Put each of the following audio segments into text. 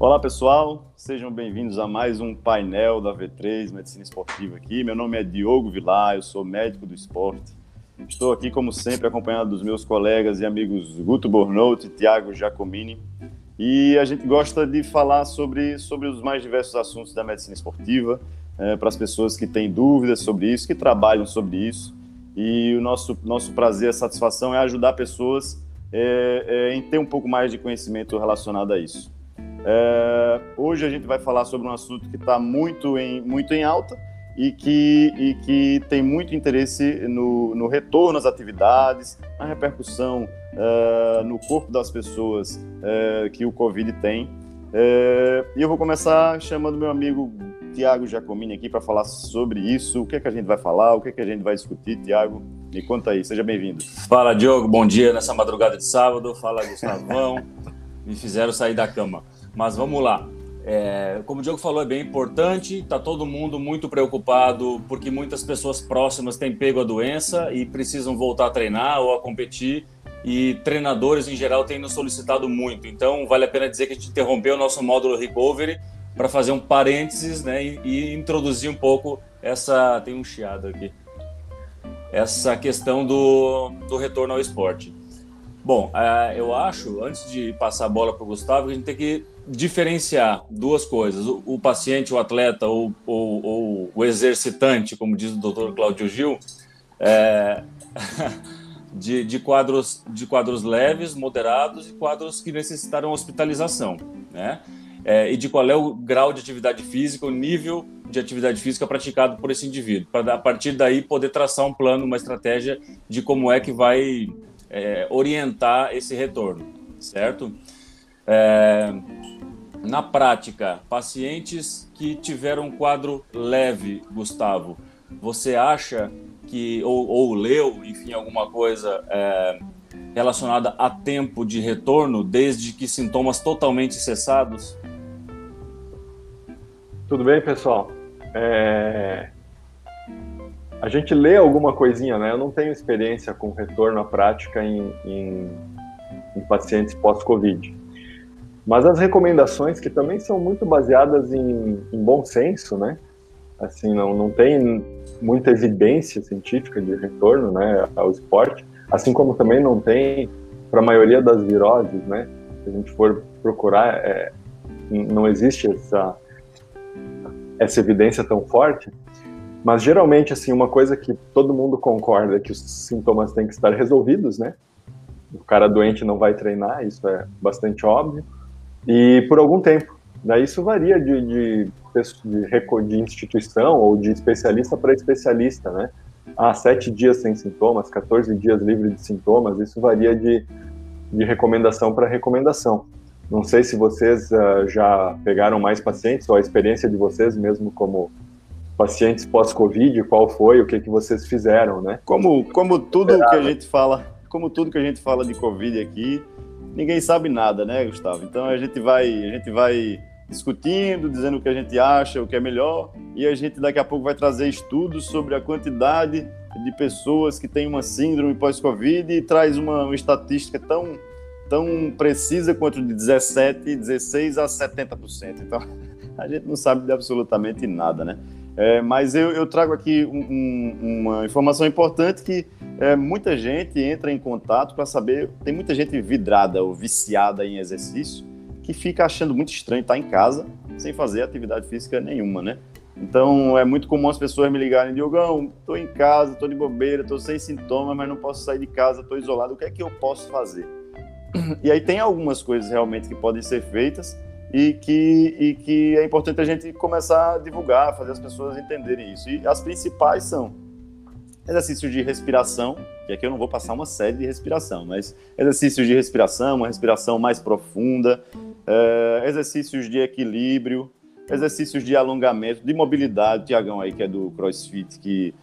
Olá pessoal, sejam bem-vindos a mais um painel da V3 Medicina Esportiva aqui. Meu nome é Diogo Vilar, eu sou médico do esporte. Estou aqui, como sempre, acompanhado dos meus colegas e amigos Guto Bornout e Tiago Giacomini. E a gente gosta de falar sobre, sobre os mais diversos assuntos da medicina esportiva, é, para as pessoas que têm dúvidas sobre isso, que trabalham sobre isso. E o nosso, nosso prazer, a satisfação é ajudar pessoas é, é, em ter um pouco mais de conhecimento relacionado a isso. É, hoje a gente vai falar sobre um assunto que está muito em, muito em alta e que, e que tem muito interesse no, no retorno às atividades, na repercussão uh, no corpo das pessoas uh, que o Covid tem. Uh, e eu vou começar chamando meu amigo Tiago Giacomini aqui para falar sobre isso. O que é que a gente vai falar, o que é que a gente vai discutir, Tiago? Me conta aí, seja bem-vindo. Fala, Diogo, bom dia nessa madrugada de sábado. Fala, Gustavão. Me fizeram sair da cama. Mas vamos lá. É, como o Diogo falou, é bem importante. Está todo mundo muito preocupado porque muitas pessoas próximas têm pego a doença e precisam voltar a treinar ou a competir. E treinadores em geral têm nos solicitado muito. Então, vale a pena dizer que a gente interrompeu o nosso módulo recovery para fazer um parênteses né, e, e, introduzir um pouco essa. Tem um chiado aqui. Essa questão do, do retorno ao esporte. Bom, uh, eu acho, antes de passar a bola para o Gustavo, a gente tem que diferenciar duas coisas: o, o paciente, o atleta ou, ou, ou, o exercitante, como diz o doutor Cláudio Gil, é, de, de, quadros, de quadros leves, moderados e quadros que necessitaram hospitalização, né? É, e de qual é o grau de atividade física, o nível de atividade física praticado por esse indivíduo, para a partir daí poder traçar um plano, uma estratégia de como é que vai é, orientar esse retorno, certo? É, na prática, pacientes que tiveram um quadro leve, Gustavo, você acha que, ou, ou leu, enfim, alguma coisa é, relacionada a tempo de retorno, desde que sintomas totalmente cessados? Tudo bem, pessoal? É... A gente lê alguma coisinha, né? Eu não tenho experiência com retorno à prática em, em, em pacientes pós-Covid. Mas as recomendações, que também são muito baseadas em, em bom senso, né? Assim, não, não tem muita evidência científica de retorno né, ao esporte, assim como também não tem para a maioria das viroses, né? Se a gente for procurar, é, não existe essa, essa evidência tão forte, mas geralmente, assim, uma coisa que todo mundo concorda é que os sintomas têm que estar resolvidos, né? O cara doente não vai treinar, isso é bastante óbvio. E por algum tempo. Daí isso varia de, de, de, de instituição ou de especialista para especialista, né? Ah, sete dias sem sintomas, 14 dias livre de sintomas, isso varia de, de recomendação para recomendação. Não sei se vocês uh, já pegaram mais pacientes ou a experiência de vocês mesmo como pacientes pós-Covid, qual foi, o que, que vocês fizeram, né? Como, como tudo que a gente fala, como tudo que a gente fala de Covid aqui, ninguém sabe nada, né, Gustavo? Então a gente vai, a gente vai discutindo, dizendo o que a gente acha, o que é melhor, e a gente daqui a pouco vai trazer estudos sobre a quantidade de pessoas que têm uma síndrome pós-Covid e traz uma, uma, estatística tão, tão precisa quanto de 17, 16 a 70%. Então a gente não sabe de absolutamente nada, né? É, mas eu, eu, trago aqui um, um, uma informação importante que é, muita gente entra em contato para saber. Tem muita gente vidrada ou viciada em exercício que fica achando muito estranho estar em casa sem fazer atividade física nenhuma, né? Então é muito comum as pessoas me ligarem, Diogão, estou em casa, estou de bobeira, estou sem sintomas, mas não posso sair de casa, estou isolado, o que é que eu posso fazer? E aí tem algumas coisas realmente que podem ser feitas e que, e que é importante a gente começar a divulgar, fazer as pessoas entenderem isso. E as principais são exercícios de respiração, que aqui eu não vou passar uma série de respiração, mas exercícios de respiração, uma respiração mais profunda, é, exercícios de equilíbrio, exercícios de alongamento, de mobilidade, Tiagão aí que é do CrossFit, que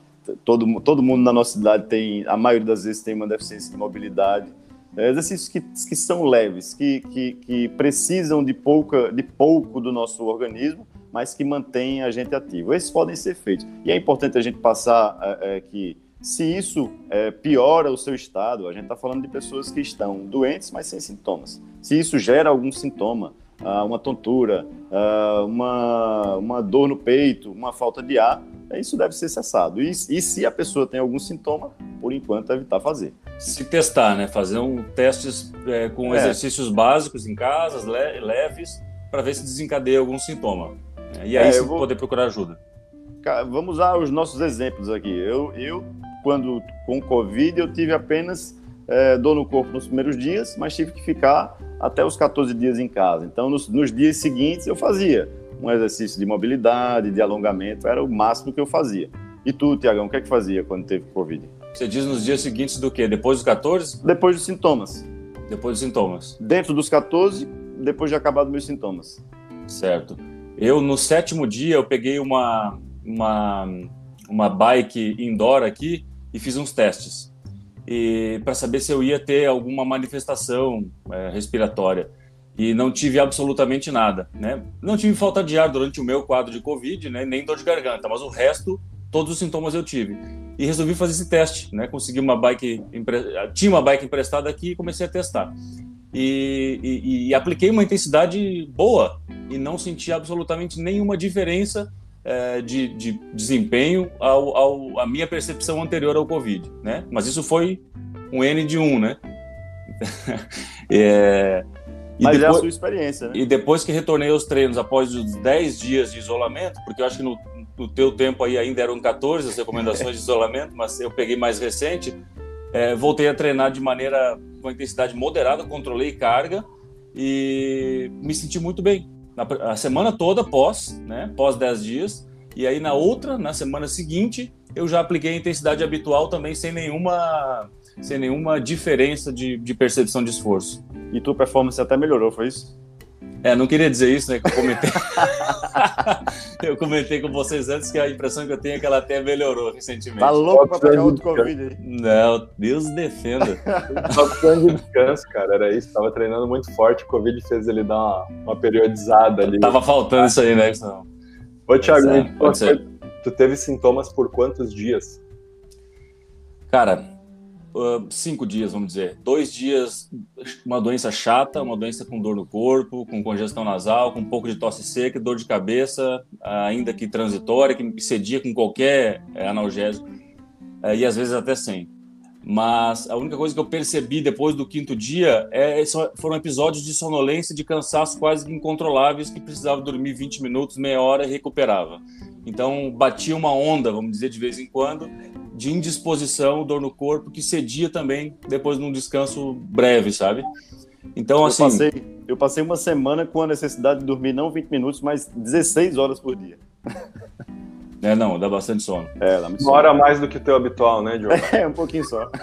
todo, todo mundo na nossa cidade tem, a maioria das vezes tem uma deficiência de mobilidade, é, exercícios que, que são leves, que, que, que, precisam de, pouca, de pouco do nosso organismo, mas que mantêm a gente ativo. Esses podem ser feitos. E é importante a gente passar é, é, que, se isso é, piora o seu estado, a gente está falando de pessoas que estão doentes, mas sem sintomas. Se isso gera algum sintoma, uh, uma tontura, uh, uma, uma dor no peito, uma falta de ar, isso deve ser cessado. E, e se a pessoa tem algum sintoma, por enquanto, evitar fazer. Se testar, né? Fazer um testes é, com é. exercícios básicos em casa, le leves, para ver se desencadeia algum sintoma. E aí é, vou... poder procurar ajuda. Vamos usar os nossos exemplos aqui. Eu, eu quando com Covid, eu tive apenas é, dor no corpo nos primeiros dias, mas tive que ficar até os 14 dias em casa. Então, nos, nos dias seguintes, eu fazia um exercício de mobilidade, de alongamento, era o máximo que eu fazia. E tu, Tiagão, o que é que fazia quando teve Covid? Você diz nos dias seguintes do quê? Depois dos 14? Depois dos sintomas. Depois dos sintomas. Dentro dos 14, depois de acabar dos meus sintomas. Certo. Eu, no sétimo dia, eu peguei uma, uma, uma bike indoor aqui e fiz uns testes. E para saber se eu ia ter alguma manifestação é, respiratória e não tive absolutamente nada, né? Não tive falta de ar durante o meu quadro de Covid, né? Nem dor de garganta, mas o resto, todos os sintomas eu tive. E resolvi fazer esse teste, né? Consegui uma bike, tinha uma bike emprestada aqui e comecei a testar. E, e, e apliquei uma intensidade boa e não senti absolutamente nenhuma diferença é, de, de, desempenho ao, ao, a minha percepção anterior ao Covid, né? Mas isso foi um N de 1, né? é, e Mas depois, é a sua experiência, né? E depois que retornei aos treinos, após os 10 dias de isolamento, porque eu acho que no, no teu tempo aí ainda eram 14 as recomendações de isolamento, mas eu peguei mais recente, é, voltei a treinar de maneira, com intensidade moderada, controlei carga e me senti muito bem. Na, a semana toda pós, né, pós 10 dias, e aí na outra, na semana seguinte, eu já apliquei a intensidade habitual também sem nenhuma sem nenhuma diferença de, de percepção de esforço. E tua performance até melhorou, foi isso? É, não queria dizer isso, né? Que eu comentei. eu comentei com vocês antes que a impressão que eu tenho é que ela até melhorou recentemente. Tá louco pra pegar outro Covid aí. Não, Deus defenda. Só precisando de descanso, cara. Era isso. Tava treinando muito forte. O Covid fez ele dar uma, uma periodizada ali. Tava faltando isso aí, né? Ô, Thiago, é, tu teve sintomas por quantos dias? Cara, uh, cinco dias, vamos dizer. Dois dias, uma doença chata, uma doença com dor no corpo, com congestão nasal, com um pouco de tosse seca, dor de cabeça, ainda que transitória, que cedia com qualquer é, analgésico, é, e às vezes até sem. Mas a única coisa que eu percebi depois do quinto dia é, foram episódios de sonolência, de cansaço quase incontroláveis, que precisava dormir 20 minutos, meia hora e recuperava. Então batia uma onda, vamos dizer, de vez em quando, de indisposição, dor no corpo, que cedia também depois de um descanso breve, sabe? Então, eu assim. Passei, eu passei uma semana com a necessidade de dormir não 20 minutos, mas 16 horas por dia. É, não, dá bastante sono. É, dá Uma hora mais do que o teu habitual, né, Diogo? É, um pouquinho só.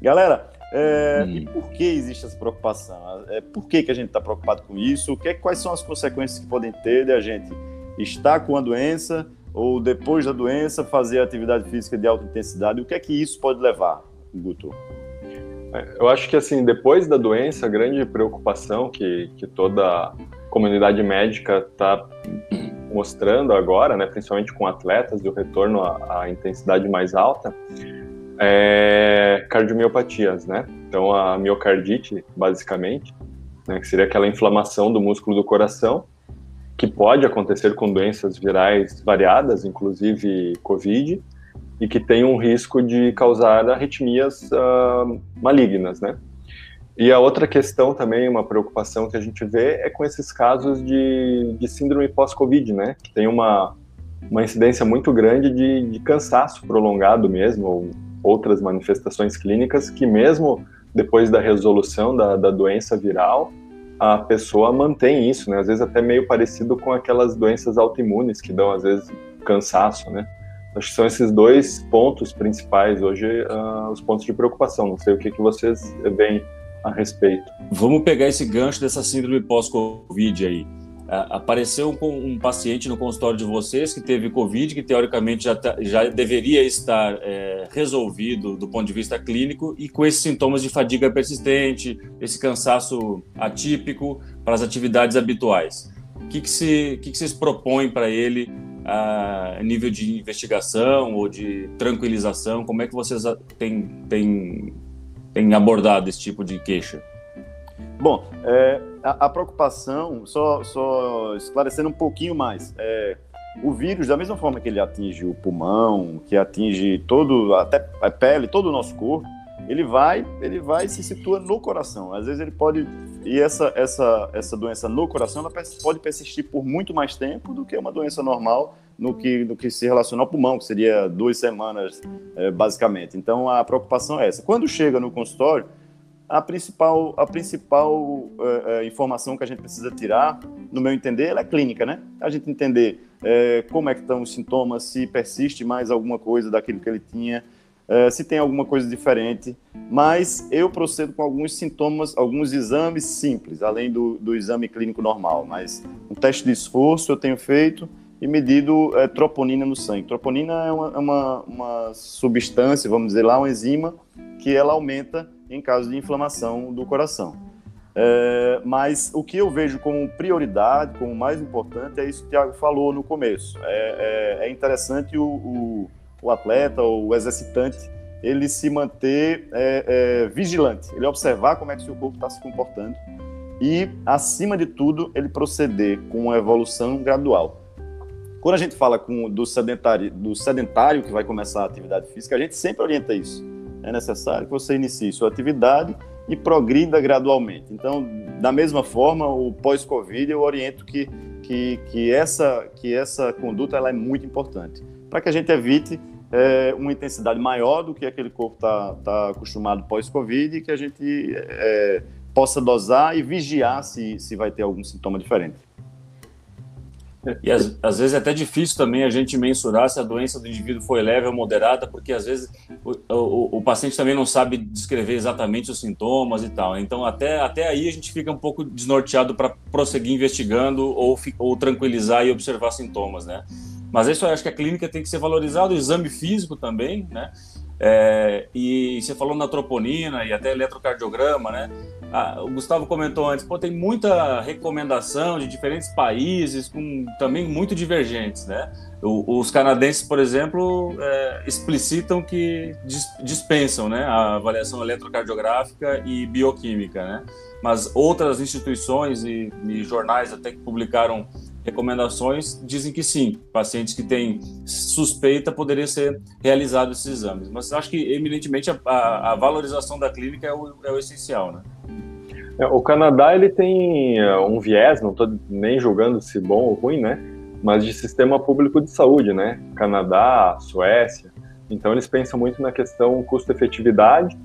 Galera, é, hum. e por que existe essa preocupação? É, por que, que a gente está preocupado com isso? Que, quais são as consequências que podem ter de a gente estar com a doença ou depois da doença fazer atividade física de alta intensidade? O que é que isso pode levar, Guto? É, eu acho que assim, depois da doença, a grande preocupação que, que toda a comunidade médica está mostrando agora, né, principalmente com atletas e o retorno à, à intensidade mais alta, é cardiomiopatias, né? Então a miocardite, basicamente, né, que seria aquela inflamação do músculo do coração, que pode acontecer com doenças virais variadas, inclusive COVID, e que tem um risco de causar arritmias uh, malignas, né? E a outra questão também, uma preocupação que a gente vê é com esses casos de, de síndrome pós-Covid, né? Que tem uma, uma incidência muito grande de, de cansaço prolongado mesmo, ou outras manifestações clínicas que mesmo depois da resolução da, da doença viral, a pessoa mantém isso, né? Às vezes até meio parecido com aquelas doenças autoimunes que dão às vezes cansaço, né? Acho que são esses dois pontos principais hoje, uh, os pontos de preocupação. Não sei o que, que vocês veem a respeito. Vamos pegar esse gancho dessa síndrome pós-Covid aí. Apareceu um, um, paciente no consultório de vocês que teve Covid, que teoricamente já, tá, já deveria estar é, resolvido do ponto de vista clínico e com esses sintomas de fadiga persistente, esse cansaço atípico para as atividades habituais. O que, que, se, que, que vocês propõem para ele a nível de investigação ou de tranquilização? Como é que vocês têm, têm tem abordado esse tipo de queixa? Bom, é, a, a, preocupação, só, só esclarecendo um pouquinho mais, é, o vírus, da mesma forma que ele atinge o pulmão, que atinge todo, até a pele, todo o nosso corpo, ele vai, ele vai se situa no coração. Às vezes ele pode e essa essa essa doença no coração ela pode persistir por muito mais tempo do que uma doença normal no que no que se relaciona ao pulmão, que seria duas semanas é, basicamente. Então a preocupação é essa. Quando chega no consultório, a principal a principal é, é, informação que a gente precisa tirar, no meu entender, ela é clínica, né? A gente entender é, como é que estão os sintomas, se persiste mais alguma coisa daquilo que ele tinha se tem alguma coisa diferente, mas eu procedo com alguns sintomas, alguns exames simples, além do, do exame clínico normal, mas um teste de esforço eu tenho feito e medido troponina no sangue. Troponina é uma, uma, uma substância, vamos dizer lá, uma enzima, que ela aumenta em caso de inflamação do coração. É, mas o que eu vejo como prioridade, como mais importante, é isso que o Tiago falou no começo. É, é, é interessante o, o, o atleta ou o exercitante ele se manter é, é, vigilante, ele observar como é que seu corpo está se comportando e, acima de tudo, ele proceder com uma evolução gradual. Quando a gente fala com, do, sedentário, do sedentário que vai começar a atividade física, a gente sempre orienta isso. É necessário que você inicie sua atividade e progrida gradualmente. Então, da mesma forma, o pós-Covid, eu oriento que, que, que, essa, que essa conduta ela é muito importante, para que a gente evite é, uma intensidade maior do que aquele corpo está tá acostumado pós-Covid e que a gente é, possa dosar e vigiar se, se vai ter algum sintoma diferente. E às, às, vezes é até difícil também a gente mensurar se a doença do indivíduo foi leve ou moderada, porque às vezes o, o, o paciente também não sabe descrever exatamente os sintomas e tal. Então, até, até aí a gente fica um pouco desnorteado para prosseguir investigando ou, ou tranquilizar e observar sintomas, né? Mas isso eu acho que a clínica tem que ser valorizada, o exame físico também, né? É, e você falou na troponina e até eletrocardiograma, né? Ah, o Gustavo comentou antes, pô, tem muita recomendação de diferentes países, com também muito divergentes, né? O, os canadenses, por exemplo, é, explicitam que dispensam, né, a avaliação eletrocardiográfica e bioquímica, né? Mas outras instituições e, e jornais até que publicaram recomendações dizem que sim, pacientes que têm suspeita poderia ser realizado esses exames. Mas acho que eminentemente a, a, a valorização da clínica é o, é o essencial, né? É, o Canadá ele tem é, um viés, não estou nem julgando se bom ou ruim, né? Mas de sistema público de saúde, né? Canadá, Suécia. Então eles pensam muito na questão custo-efetividade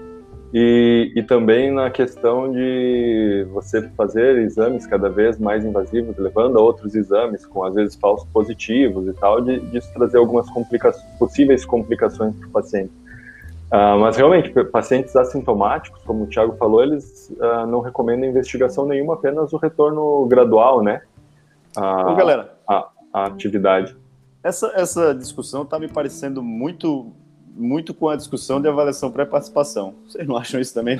e, e também na questão de você fazer exames cada vez mais invasivos, levando a outros exames com às vezes falsos positivos e tal, de, de trazer algumas possíveis complicações para o paciente. Uh, mas realmente, pacientes assintomáticos, como o Thiago falou, eles uh, não recomendam investigação nenhuma, apenas o retorno gradual, né? Uh, Ô, galera, a, a atividade. Essa, essa discussão está me parecendo muito muito com a discussão de avaliação pré-participação. Vocês não acham isso também?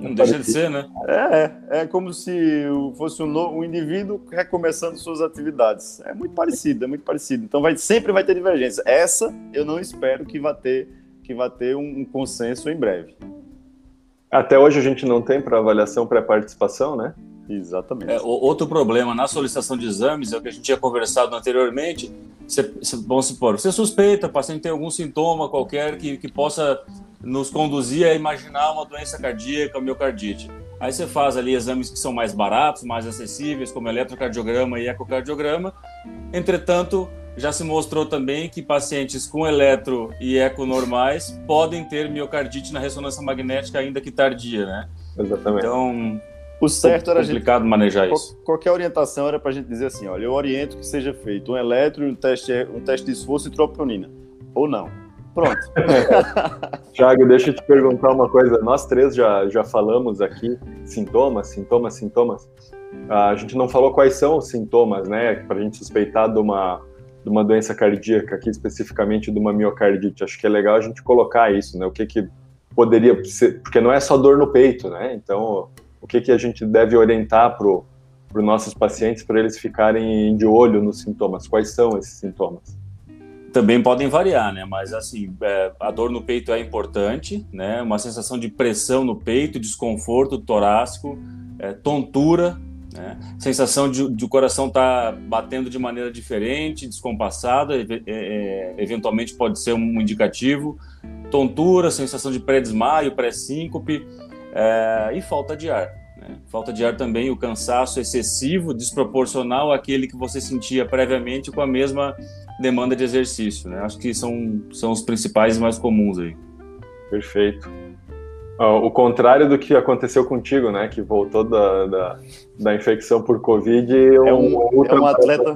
Não deixa de ser, né? É, é como se fosse um, novo, um indivíduo recomeçando suas atividades. É muito parecido, é muito parecido. Então vai, sempre vai ter divergência. Essa eu não espero que vá ter, que vá ter um, um consenso em breve. Até hoje a gente não tem para avaliação pré-participação, né? Exatamente. É, outro problema na solicitação de exames é o que a gente tinha conversado anteriormente. Você, vamos supor, você suspeita, o paciente tem algum sintoma qualquer que, que possa nos conduzir a imaginar uma doença cardíaca, miocardite. Aí você faz ali exames que são mais baratos, mais acessíveis, como eletrocardiograma e ecocardiograma. Entretanto, já se mostrou também que pacientes com eletro e eco normais podem ter miocardite na ressonância magnética, ainda que tardia, né? Exatamente. Então, o certo era complicado gente, manejar isso. Qualquer orientação era para a gente dizer assim, olha, eu oriento que seja feito um eletro, um teste, um teste de esforço e troponina. Ou não. Pronto. Tiago, deixa eu te perguntar uma coisa. Nós três já, já falamos aqui sintomas, sintomas, sintomas. A gente não falou quais são os sintomas, né, para a gente suspeitar de uma, de uma doença cardíaca, aqui especificamente de uma miocardite. Acho que é legal a gente colocar isso, né? O que que poderia ser, porque não é só dor no peito, né? Então, o que, que a gente deve orientar para os nossos pacientes para eles ficarem de olho nos sintomas? Quais são esses sintomas? Também podem variar, né? Mas assim, é, a dor no peito é importante, né? Uma sensação de pressão no peito, desconforto torácico, é, tontura, né? sensação de, de o coração estar tá batendo de maneira diferente, descompassada, é, é, eventualmente pode ser um indicativo, tontura, sensação de pré-desmaio, pré-síncope é, e falta de ar. Né? Falta de ar também, o cansaço excessivo, desproporcional àquele que você sentia previamente com a mesma demanda de exercício. Né? Acho que são, são os principais mais comuns aí. Perfeito. O contrário do que aconteceu contigo, né? Que voltou da, da, da infecção por Covid. É um, é um atleta.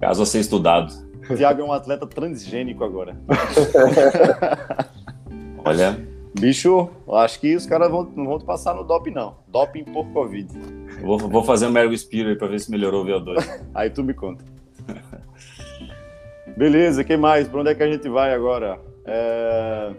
Caso a ser estudado. Tiago é um atleta transgênico agora. Olha. Bicho, acho que os caras vão, não vão passar no doping, não. Doping por Covid. Vou, vou fazer um Mergo Spiro aí pra ver se melhorou o VO2. aí tu me conta. Beleza, quem mais? Pra onde é que a gente vai agora? É...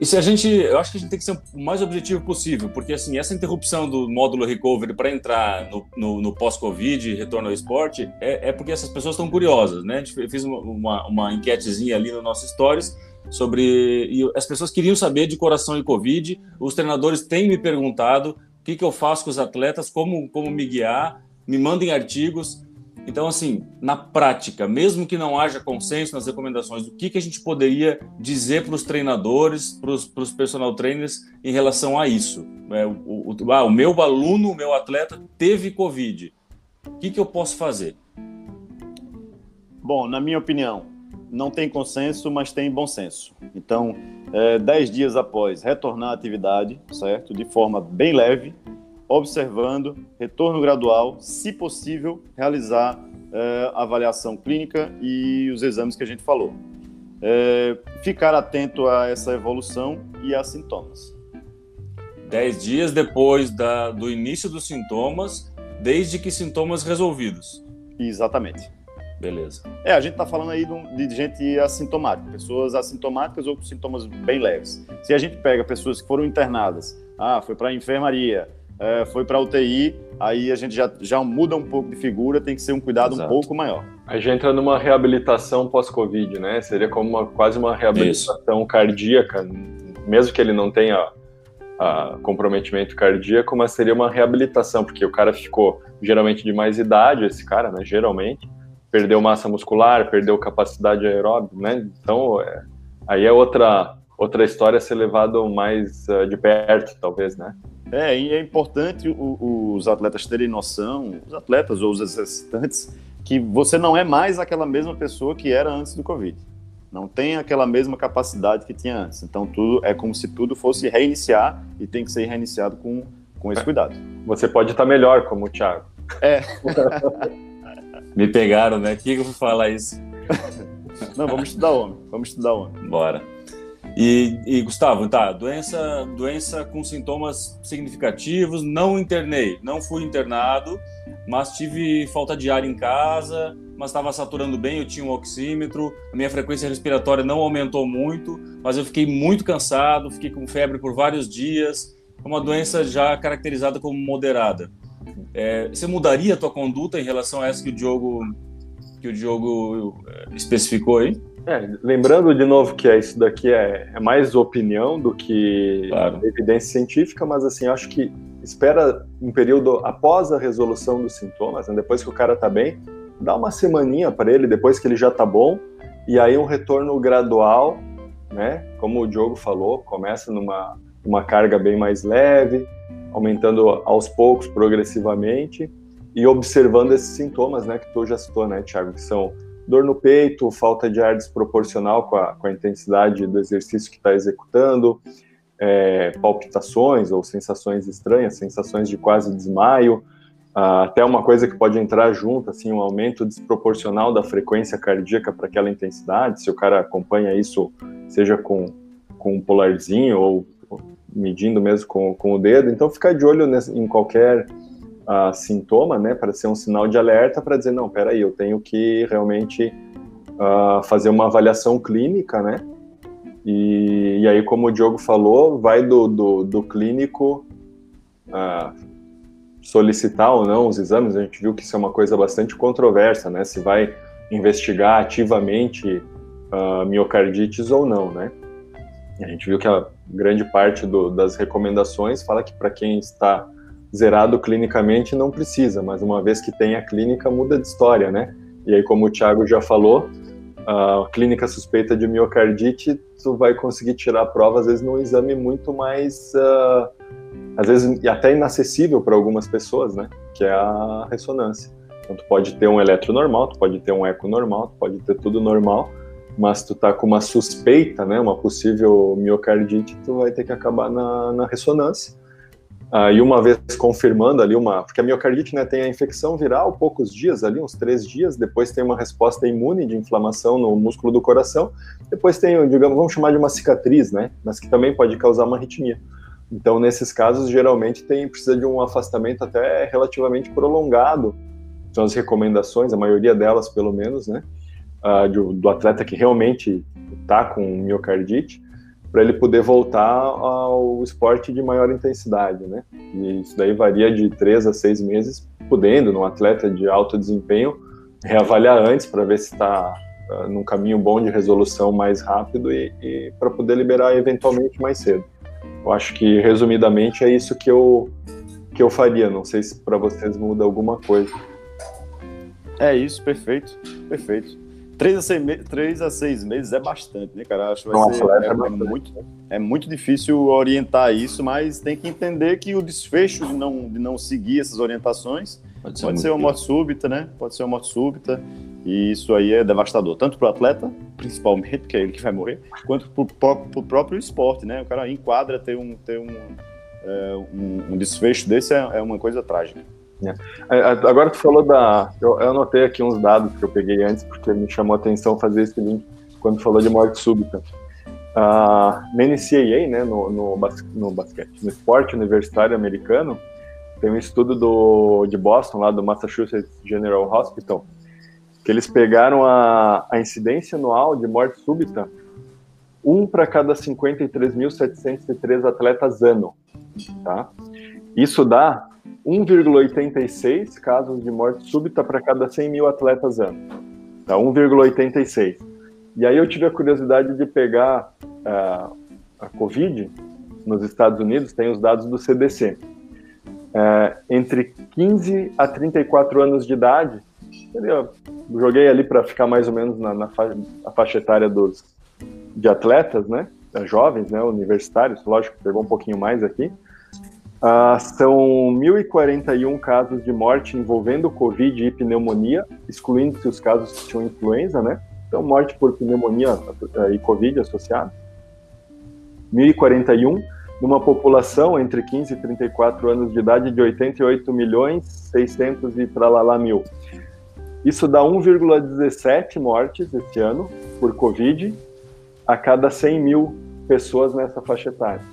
E se a gente, eu acho que a gente tem que ser o mais objetivo possível, porque assim, essa interrupção do módulo recovery para entrar no, no, no pós-Covid, retorno ao esporte, é, é, porque essas pessoas estão curiosas, né? Eu fiz uma, uma, uma enquetezinha ali no nosso Stories sobre. E as pessoas queriam saber de coração e Covid, os treinadores têm me perguntado o que, que eu faço com os atletas, como, como me guiar, me mandem artigos. Então, assim, na prática, mesmo que não haja consenso nas recomendações, o que, que a gente poderia dizer para os treinadores, para os personal trainers em relação a isso? É, o, o, ah, o meu aluno, o meu atleta teve Covid. O que, que eu posso fazer? Bom, na minha opinião, não tem consenso, mas tem bom senso. Então, é, dez dias após retornar à atividade, certo? De forma bem leve, observando, retorno gradual, se possível, realizar é, a avaliação clínica e os exames que a gente falou. É, ficar atento a essa evolução e a sintomas. Dez dias depois da, do início dos sintomas, desde que sintomas resolvidos. Exatamente. Beleza. É, a gente está falando aí de, de, gente assintomática, pessoas assintomáticas ou com sintomas bem leves. Se a gente pega pessoas que foram internadas, ah, foi para a enfermaria, é, foi para UTI, aí a gente já, já muda um pouco de figura, tem que ser um cuidado Exato. um pouco maior. A gente entra numa reabilitação pós-Covid, né? Seria como uma, quase uma reabilitação Isso. cardíaca, mesmo que ele não tenha a, comprometimento cardíaco, mas seria uma reabilitação, porque o cara ficou geralmente de mais idade, esse cara, né? Geralmente, perdeu massa muscular, perdeu capacidade aeróbica, né? Então, é, aí é outra outra história a ser levado mais uh, de perto, talvez, né? É, e é importante o, os atletas terem noção, os atletas ou os exercitantes, que você não é mais aquela mesma pessoa que era antes do Covid. Não tem aquela mesma capacidade que tinha antes. Então, tudo é como se tudo fosse reiniciar e tem que ser reiniciado com, com esse é. cuidado. Você pode estar melhor, como o Thiago. É. Me pegaram, né? Que eu vou falar isso? Não, vamos estudar homem. Vamos estudar homem. Bora. E, e, Gustavo, tá, doença, doença com sintomas significativos, não internei, não fui internado, mas tive falta de ar em casa, mas estava saturando bem, eu tinha um oxímetro, a minha frequência respiratória não aumentou muito, mas eu fiquei muito cansado, fiquei com febre por vários dias, uma doença já caracterizada como moderada. É, você mudaria a tua conduta em relação a essa que o Diogo, que o Diogo é, especificou aí? É, lembrando de novo que é, isso daqui é, é mais opinião do que claro. evidência científica, mas assim, acho que espera um período após a resolução dos sintomas, né, depois que o cara tá bem, dá uma semaninha para ele, depois que ele já tá bom, e aí um retorno gradual, né? Como o Diogo falou, começa numa uma carga bem mais leve, aumentando aos poucos, progressivamente, e observando esses sintomas, né, que tu já citou, né, Thiago, que são dor no peito, falta de ar desproporcional com a, com a intensidade do exercício que está executando, é, palpitações ou sensações estranhas, sensações de quase desmaio, até uma coisa que pode entrar junto, assim, um aumento desproporcional da frequência cardíaca para aquela intensidade, se o cara acompanha isso, seja com, com um polarzinho ou medindo mesmo com, com o dedo, então ficar de olho nesse, em qualquer uh, sintoma, né, para ser um sinal de alerta, para dizer, não, peraí, eu tenho que realmente uh, fazer uma avaliação clínica, né, e, e, aí, como o Diogo falou, vai do, do, do clínico uh, solicitar ou não os exames, a gente viu que isso é uma coisa bastante controversa, né, se vai investigar ativamente uh, miocardites ou não, né, a gente viu que a grande parte do, das recomendações fala que para quem está zerado clinicamente não precisa, mas uma vez que tem a clínica muda de história, né? E aí, como o Thiago já falou, a clínica suspeita de miocardite, tu vai conseguir tirar a prova, às vezes, num exame muito mais, uh, às vezes, até inacessível para algumas pessoas, né? Que é a ressonância. Então, tu pode ter um eletro normal, tu pode ter um eco normal, tu pode ter tudo normal, mas tu tá com uma suspeita, né? Uma possível miocardite, tu vai ter que acabar na, na ressonância. E uma vez confirmando ali uma, porque a miocardite né, tem a infecção viral poucos dias ali, uns três dias, depois tem uma resposta imune de inflamação no músculo do coração, depois tem, digamos, vamos chamar de uma cicatriz, né, mas que também pode causar uma arritmia. Então, nesses casos, geralmente tem precisa de um afastamento até relativamente prolongado. São as recomendações, a maioria delas, pelo menos, né, uh, do, do atleta que realmente está com miocardite para ele poder voltar ao esporte de maior intensidade, né? E isso daí varia de três a seis meses, podendo, num atleta de alto desempenho, reavaliar antes para ver se está uh, ah, num caminho bom de resolução mais rápido e, e para poder liberar eventualmente mais cedo. Eu acho que, resumidamente, é isso que eu, que eu faria. Não sei se para vocês muda alguma coisa. É isso, perfeito, perfeito. Três a, seis, três a seis meses é bastante, né, cara? Acho que vai Nossa, ser, é, é, muito, é muito difícil orientar isso, mas tem que entender que o desfecho de não, de não seguir essas orientações pode ser, pode ser uma morte súbita, né? Pode ser uma morte súbita. E isso aí é devastador, tanto para o atleta, principalmente, que é ele que vai morrer, quanto para o próprio esporte, né? O cara enquadra ter um, ter um, é, um, um desfecho desse é, é uma coisa trágica. É. é. é. Agora tu falou da. Eu, eu, anotei aqui uns dados que eu peguei antes, porque me chamou a atenção fazer esse link quando falou de morte súbita. Uh, na NCAA, né, no, no, bas no basquete, no esporte universitário americano, tem um estudo do, de Boston, lá do Massachusetts General Hospital, que eles pegaram a, a incidência anual de morte súbita, um para cada 53.703 atletas ano, tá? Isso dá 1,86 casos de morte súbita para cada 100 mil atletas ano. Tá, 1,86. E aí eu tive a curiosidade de pegar uh, a Covid nos Estados Unidos, tem os dados do CDC. Uh, é, entre 15 a 34 anos de idade, eu joguei ali para ficar mais ou menos na, na faixa, faixa etária dos, de atletas, né? Jovens, né? Universitários, lógico, pegou um pouquinho mais aqui. Uh, são 1.041 casos de morte envolvendo Covid e pneumonia, excluindo-se os casos que tinham influenza, né? Então, morte por pneumonia uh, e Covid associados. 1.041, numa população entre 15 e 34 anos de idade de 88 milhões 600 e tralalá mil. Isso dá 1,17 mortes esse ano por Covid a cada 100 mil pessoas nessa faixa etária.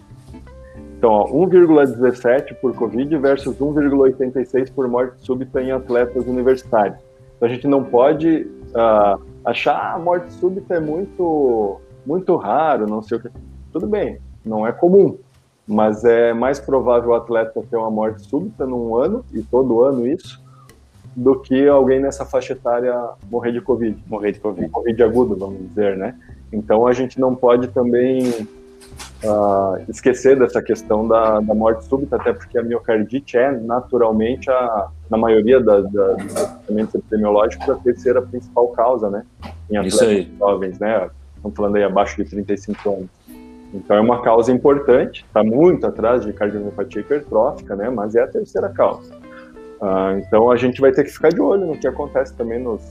Então, 1,17 por Covid versus 1,86 por morte súbita em atletas universitários. Então, a gente não pode uh, achar a ah, morte súbita é muito, muito raro, não sei o que. Tudo bem, não é comum, mas é mais provável o atleta ter uma morte súbita num ano, e todo ano isso, do que alguém nessa faixa etária morrer de Covid. Morrer de Covid. Covid agudo, vamos dizer, né? Então, a gente não pode também uh, esquecer dessa questão da, da, morte súbita, até porque a miocardite é naturalmente, a, na maioria da, da, dos tratamentos epidemiológicos, a terceira principal causa, né? Em atletas jovens, né? Estamos falando aí abaixo de 35 anos. Então é uma causa importante, está muito atrás de cardiomiopatia hipertrófica, né? Mas é a terceira causa. Uh, então a gente vai ter que ficar de olho no que acontece também nos,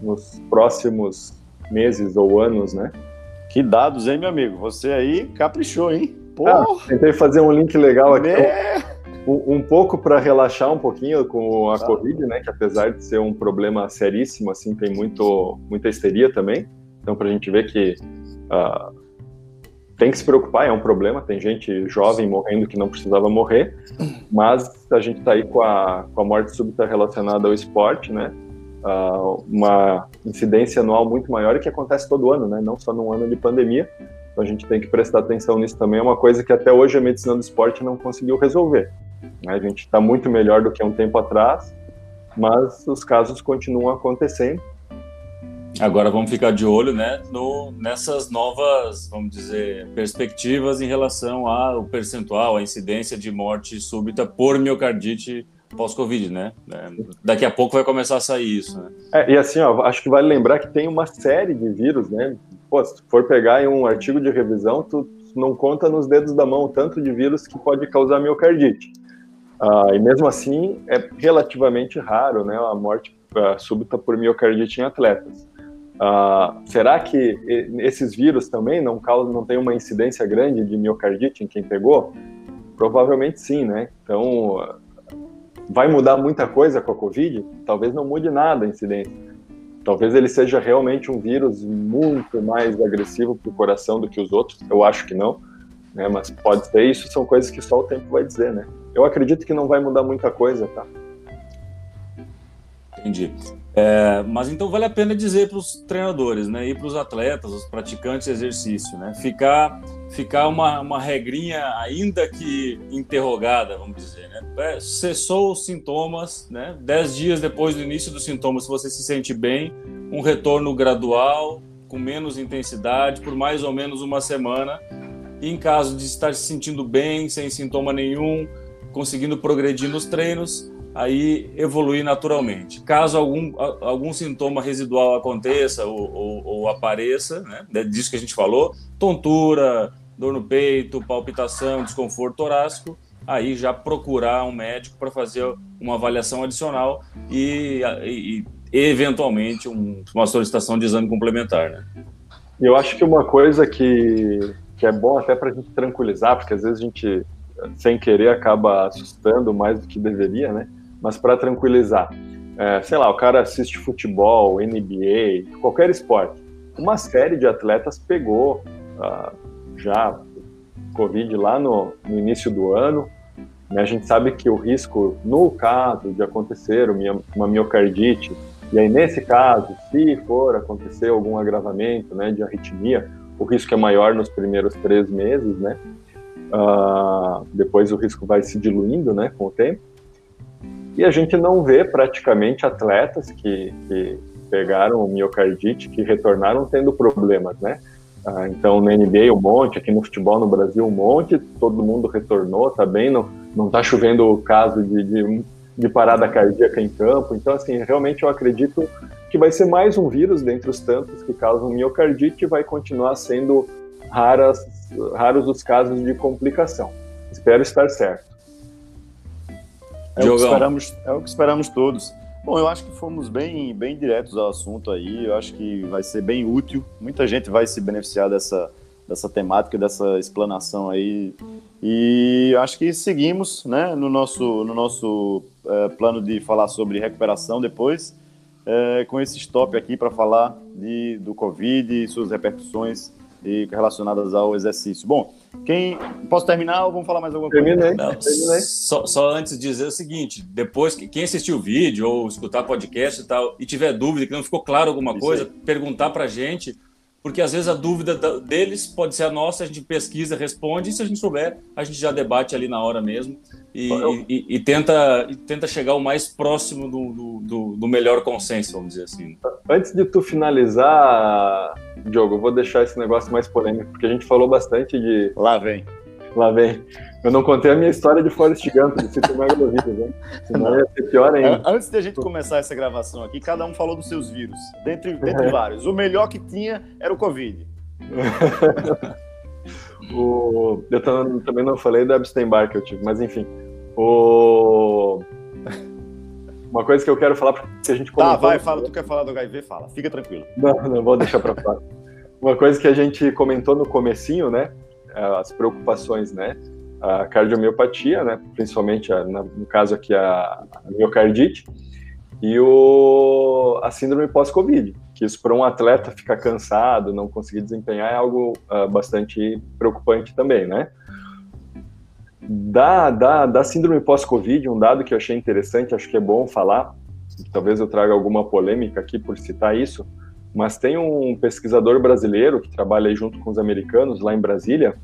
nos próximos meses ou anos, né? Que dados, hein, meu amigo? Você aí caprichou, hein? Ah, tentei fazer um link legal aqui. É. Um, um, pouco para relaxar um pouquinho com a ah. Covid, né? Que apesar de ser um problema seríssimo, assim, tem muito, muita histeria também. Então, para a gente ver que uh, tem que se preocupar, é um problema. Tem gente jovem morrendo que não precisava morrer, mas a gente está aí com a, com a morte súbita relacionada ao esporte, né? Uh, uma incidência anual muito maior e que acontece todo ano, né? Não só num ano de pandemia. Então a gente tem que prestar atenção nisso também. É uma coisa que até hoje a medicina do esporte não conseguiu resolver. Né? A gente está muito melhor do que um tempo atrás, mas os casos continuam acontecendo. Agora vamos ficar de olho né, no, nessas novas, vamos dizer, perspectivas em relação ao percentual, a incidência de morte súbita por miocardite pós-Covid, né? É, daqui a pouco vai começar a sair isso, né? É, e assim, ó, acho que vale lembrar que tem uma série de vírus, né? Pô, se tu for pegar em um artigo de revisão, tu não conta nos dedos da mão o tanto de vírus que pode causar miocardite. Ah, e mesmo assim, é relativamente raro, né, a morte uh, súbita por miocardite em atletas. Uh, será que esses vírus também não causam, não tem uma incidência grande de miocardite em quem pegou? Provavelmente sim, né? Então, vai mudar muita coisa com a Covid? Talvez não mude nada a incidência. Talvez ele seja realmente um vírus muito mais agressivo para o coração do que os outros. Eu acho que não, né? Mas pode ser. Isso são coisas que só o tempo vai dizer, né? Eu acredito que não vai mudar muita coisa, tá? Entendi. É, mas então vale a pena dizer para os treinadores, né, e para os atletas, os praticantes de exercício, né, ficar, ficar uma, uma regrinha ainda que interrogada, vamos dizer, né, é, cessou os sintomas, né, dez dias depois do início dos sintomas, se você se sente bem, um retorno gradual, com menos intensidade, por mais ou menos uma semana, e em caso de estar se sentindo bem, sem sintoma nenhum, conseguindo progredir nos treinos, aí evoluir naturalmente. Caso algum, algum sintoma residual aconteça ou, ou, ou apareça, né, disso que a gente falou, tontura, dor no peito, palpitação, desconforto torácico, aí já procurar um médico para fazer uma avaliação adicional e, e, e eventualmente um, uma solicitação de exame complementar. Né? Eu acho que uma coisa que, que é bom até para a gente tranquilizar, porque às vezes a gente, sem querer, acaba assustando mais do que deveria, né? Mas para tranquilizar. É, sei lá, o cara assiste futebol, NBA, qualquer esporte. Uma série de atletas pegou uh, já Covid lá no, no início do ano. Né? A gente sabe que o risco, no caso de acontecer uma miocardite, e aí nesse caso, se for acontecer algum agravamento né, de arritmia, o risco é maior nos primeiros três meses, né? Uh, depois o risco vai se diluindo, né, com o tempo. E a gente não vê praticamente atletas que, que pegaram miocardite, que retornaram tendo problemas, né? Ah, então, no NBA um monte, aqui no futebol no Brasil um monte, todo mundo retornou, tá bem, não, não tá chovendo o caso de, de, de, parada cardíaca em campo. Então, assim, realmente eu acredito que vai ser mais um vírus dentre os tantos que causam miocardite e vai continuar sendo raras, raros os casos de complicação. Espero estar certo. É o, que esperamos, é o que esperamos todos. Bom, eu acho que fomos bem, bem diretos ao assunto aí. Eu acho que vai ser bem útil. Muita gente vai se beneficiar dessa, dessa temática, dessa explanação aí. E acho que seguimos né, no nosso, no nosso é, plano de falar sobre recuperação depois, é, com esse stop aqui para falar de, do Covid e suas repercussões e relacionadas ao exercício. Bom, quem posso terminar ou vamos falar mais alguma coisa? Terminei. Não, terminei. Só, só, antes de dizer o seguinte: depois quem assistiu o vídeo ou escutar podcast e tal e tiver dúvida que não ficou claro alguma Isso coisa, aí. perguntar para gente porque às vezes a dúvida deles pode ser a nossa, a gente pesquisa, responde, e se a gente souber, a gente já debate ali na hora mesmo e, eu... e, e tenta, e tenta chegar o mais próximo do, do, do, melhor consenso, vamos dizer assim. Antes de tu finalizar, Diogo, eu vou deixar esse negócio mais polêmico, porque a gente falou bastante de. Lá vem. Lá vem. Eu não contei a minha história de Forrest Gump, de citomegalovirus, né? Senão ia ser pior ainda. Antes de a gente começar essa gravação aqui, cada um falou dos seus vírus, dentre, dentre vários. O melhor que tinha era o Covid. o, eu também não falei da Epstein-Barr que eu tive, mas enfim. O... Uma coisa que eu quero falar, porque a gente comentou... Tá, vai, fala, tu quer falar do HIV, fala, fica tranquilo. Não, não vou deixar para fora. Uma coisa que a gente comentou no comecinho, né, as preocupações, né, a cardiomiopatia, né, principalmente a, no caso aqui a, a miocardite, e o, a síndrome pós-Covid, que isso para um atleta ficar cansado, não conseguir desempenhar é algo uh, bastante preocupante também, né? Da, da, da síndrome pós-Covid, um dado que eu achei interessante, acho que é bom falar, talvez eu traga alguma polêmica aqui por citar isso, mas tem um pesquisador brasileiro que trabalha junto com os americanos lá em Brasília,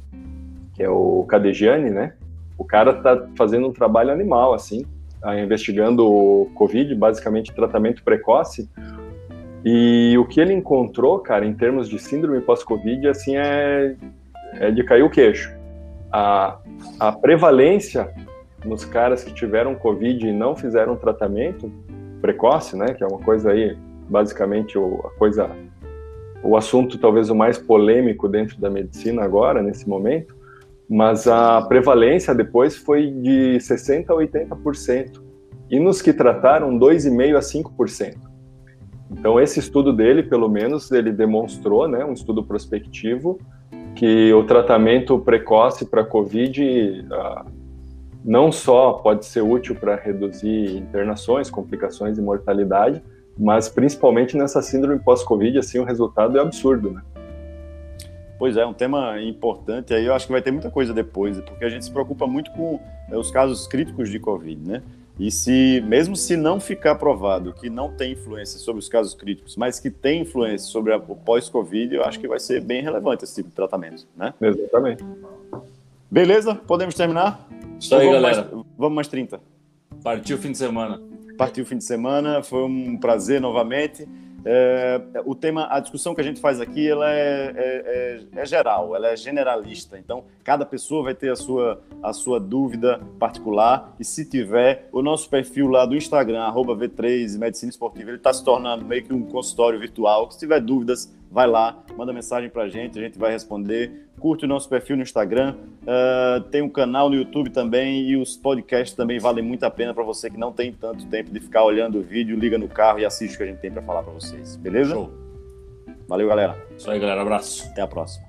que é o Cadegiani, né? O cara está fazendo um trabalho animal, assim, tá investigando o Covid, basicamente tratamento precoce, E o que ele encontrou, cara, em termos de síndrome pós-Covid, assim, é, é de cair o queixo. A, a prevalência nos caras que tiveram Covid e não fizeram tratamento precoce, né, que é uma coisa aí, basicamente, a coisa, o assunto talvez o mais polêmico dentro da medicina agora, nesse momento, mas a prevalência depois foi de 60% a 80%. E nos que trataram, 2,5% a 5%. Então, esse estudo dele, pelo menos, ele demonstrou, né, um estudo prospectivo, que o tratamento precoce para COVID uh, não só pode ser útil para reduzir internações, complicações e mortalidade, mas principalmente nessa síndrome pós-Covid, assim, o resultado é absurdo, né? Pois é, um tema importante aí, eu acho que vai ter muita coisa depois, porque a gente se preocupa muito com eh, os casos críticos de Covid, né? E se, mesmo se não ficar provado que não tem influência sobre os casos críticos, mas que tem influência sobre a, o pós-Covid, eu acho que vai ser bem relevante esse tipo de tratamento, né? Exatamente. Beleza? Podemos terminar? Isso aí, galera. Mais, vamos mais 30. Partiu o fim de semana. Partiu o fim de semana, foi um prazer novamente. É, o tema, a discussão que a gente faz aqui, ela é, é, é, é, geral, ela é generalista. Então, cada pessoa vai ter a sua, a sua dúvida particular. E se tiver, o nosso perfil lá do Instagram, V3 Medicina Esportiva, ele está se tornando meio que um consultório virtual. Se tiver dúvidas, vai lá, manda mensagem para a gente, a gente vai responder. Curte o nosso perfil no Instagram, uh, tem um canal no YouTube também e os podcasts também valem muito a pena para você que não tem tanto tempo de ficar olhando o vídeo, liga no carro e assiste o que a gente tem para falar para vocês, beleza? Show. Valeu, galera. Isso aí, galera. Abraço. Até a próxima.